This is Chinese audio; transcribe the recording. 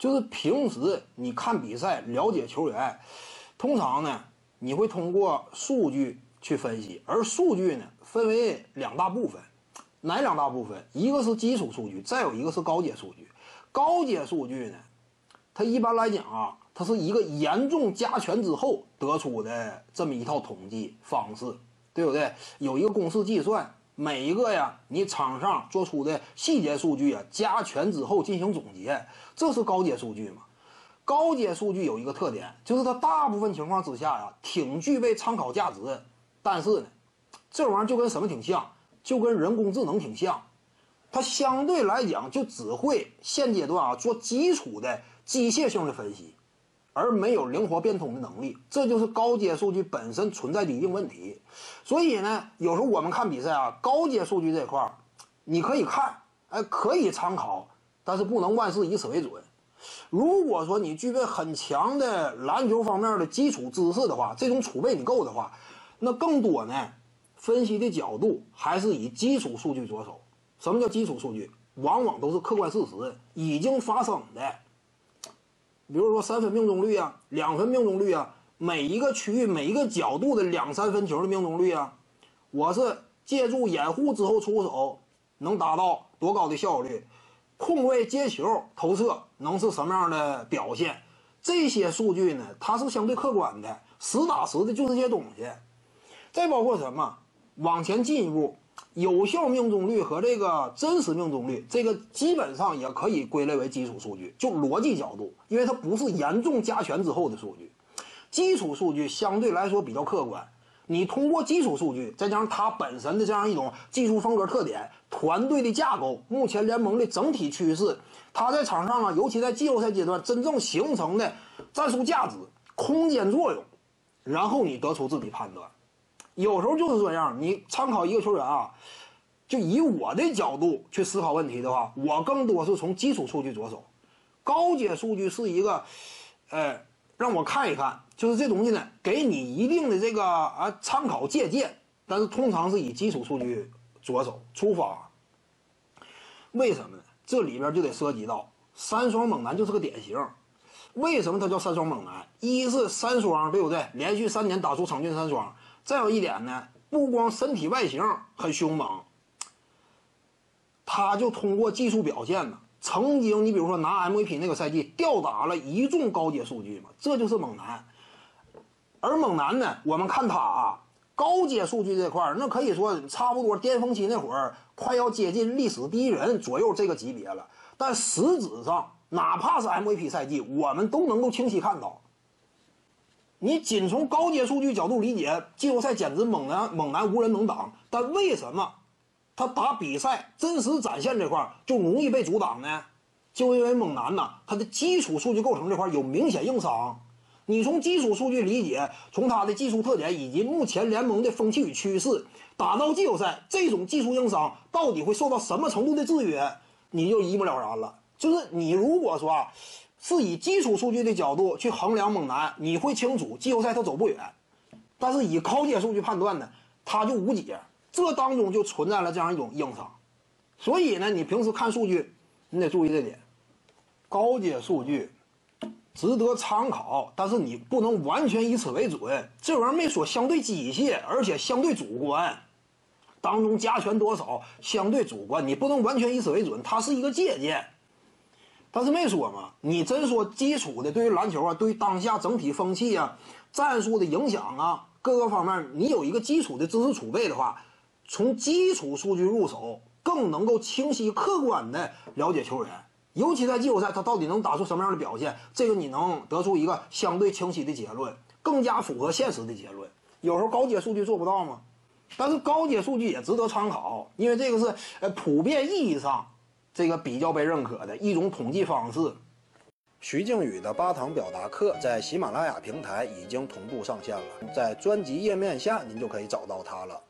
就是平时你看比赛了解球员，通常呢你会通过数据去分析，而数据呢分为两大部分，哪两大部分？一个是基础数据，再有一个是高阶数据。高阶数据呢，它一般来讲啊，它是一个严重加权之后得出的这么一套统计方式，对不对？有一个公式计算。每一个呀，你场上做出的细节数据啊，加权之后进行总结，这是高阶数据嘛？高阶数据有一个特点，就是它大部分情况之下呀，挺具备参考价值。但是呢，这玩意儿就跟什么挺像？就跟人工智能挺像，它相对来讲就只会现阶段啊做基础的机械性的分析。而没有灵活变通的能力，这就是高阶数据本身存在的一定问题。所以呢，有时候我们看比赛啊，高阶数据这块儿，你可以看，哎，可以参考，但是不能万事以此为准。如果说你具备很强的篮球方面的基础知识的话，这种储备你够的话，那更多呢，分析的角度还是以基础数据着手。什么叫基础数据？往往都是客观事实，已经发生的。比如说三分命中率啊，两分命中率啊，每一个区域每一个角度的两三分球的命中率啊，我是借助掩护之后出手能达到多高的效率，空位接球投射能是什么样的表现？这些数据呢，它是相对客观的，实打实的就这些东西。再包括什么？往前进一步。有效命中率和这个真实命中率，这个基本上也可以归类为基础数据。就逻辑角度，因为它不是严重加权之后的数据，基础数据相对来说比较客观。你通过基础数据，再加上它本身的这样一种技术风格特点、团队的架构、目前联盟的整体趋势，它在场上啊，尤其在季后赛阶段真正形成的战术价值、空间作用，然后你得出自己判断。有时候就是这样，你参考一个球员啊，就以我的角度去思考问题的话，我更多是从基础数据着手，高阶数据是一个，呃，让我看一看，就是这东西呢，给你一定的这个啊参考借鉴，但是通常是以基础数据着手出发。为什么呢？这里边就得涉及到三双猛男就是个典型。为什么他叫三双猛男？一是三双，对不对？连续三年打出场均三双。再有一点呢，不光身体外形很凶猛，他就通过技术表现呢，曾经你比如说拿 MVP 那个赛季吊打了一众高阶数据嘛，这就是猛男。而猛男呢，我们看他啊，高阶数据这块儿，那可以说差不多巅峰期那会儿，快要接近历史第一人左右这个级别了。但实质上，哪怕是 MVP 赛季，我们都能够清晰看到。你仅从高阶数据角度理解，季后赛简直猛男猛男无人能挡。但为什么他打比赛真实展现这块就容易被阻挡呢？就因为猛男呐，他的基础数据构成这块有明显硬伤。你从基础数据理解，从他的技术特点以及目前联盟的风气与趋势，打到季后赛，这种技术硬伤到底会受到什么程度的制约，你就一目了然了。就是你如果说啊。是以基础数据的角度去衡量猛男，你会清楚季后赛他走不远。但是以高阶数据判断呢，他就无解。这当中就存在了这样一种硬伤。所以呢，你平时看数据，你得注意这点。高阶数据值得参考，但是你不能完全以此为准。这玩意儿没说相对机械，而且相对主观。当中加权多少相对主观，你不能完全以此为准。它是一个借鉴。但是没说嘛，你真说基础的对于篮球啊，对于当下整体风气啊、战术的影响啊，各个方面，你有一个基础的知识储备的话，从基础数据入手，更能够清晰客观的了解球员，尤其在季后赛他到底能打出什么样的表现，这个你能得出一个相对清晰的结论，更加符合现实的结论。有时候高阶数据做不到吗？但是高阶数据也值得参考，因为这个是呃普遍意义上。这个比较被认可的一种统计方式。徐静宇的八堂表达课在喜马拉雅平台已经同步上线了，在专辑页面下您就可以找到它了。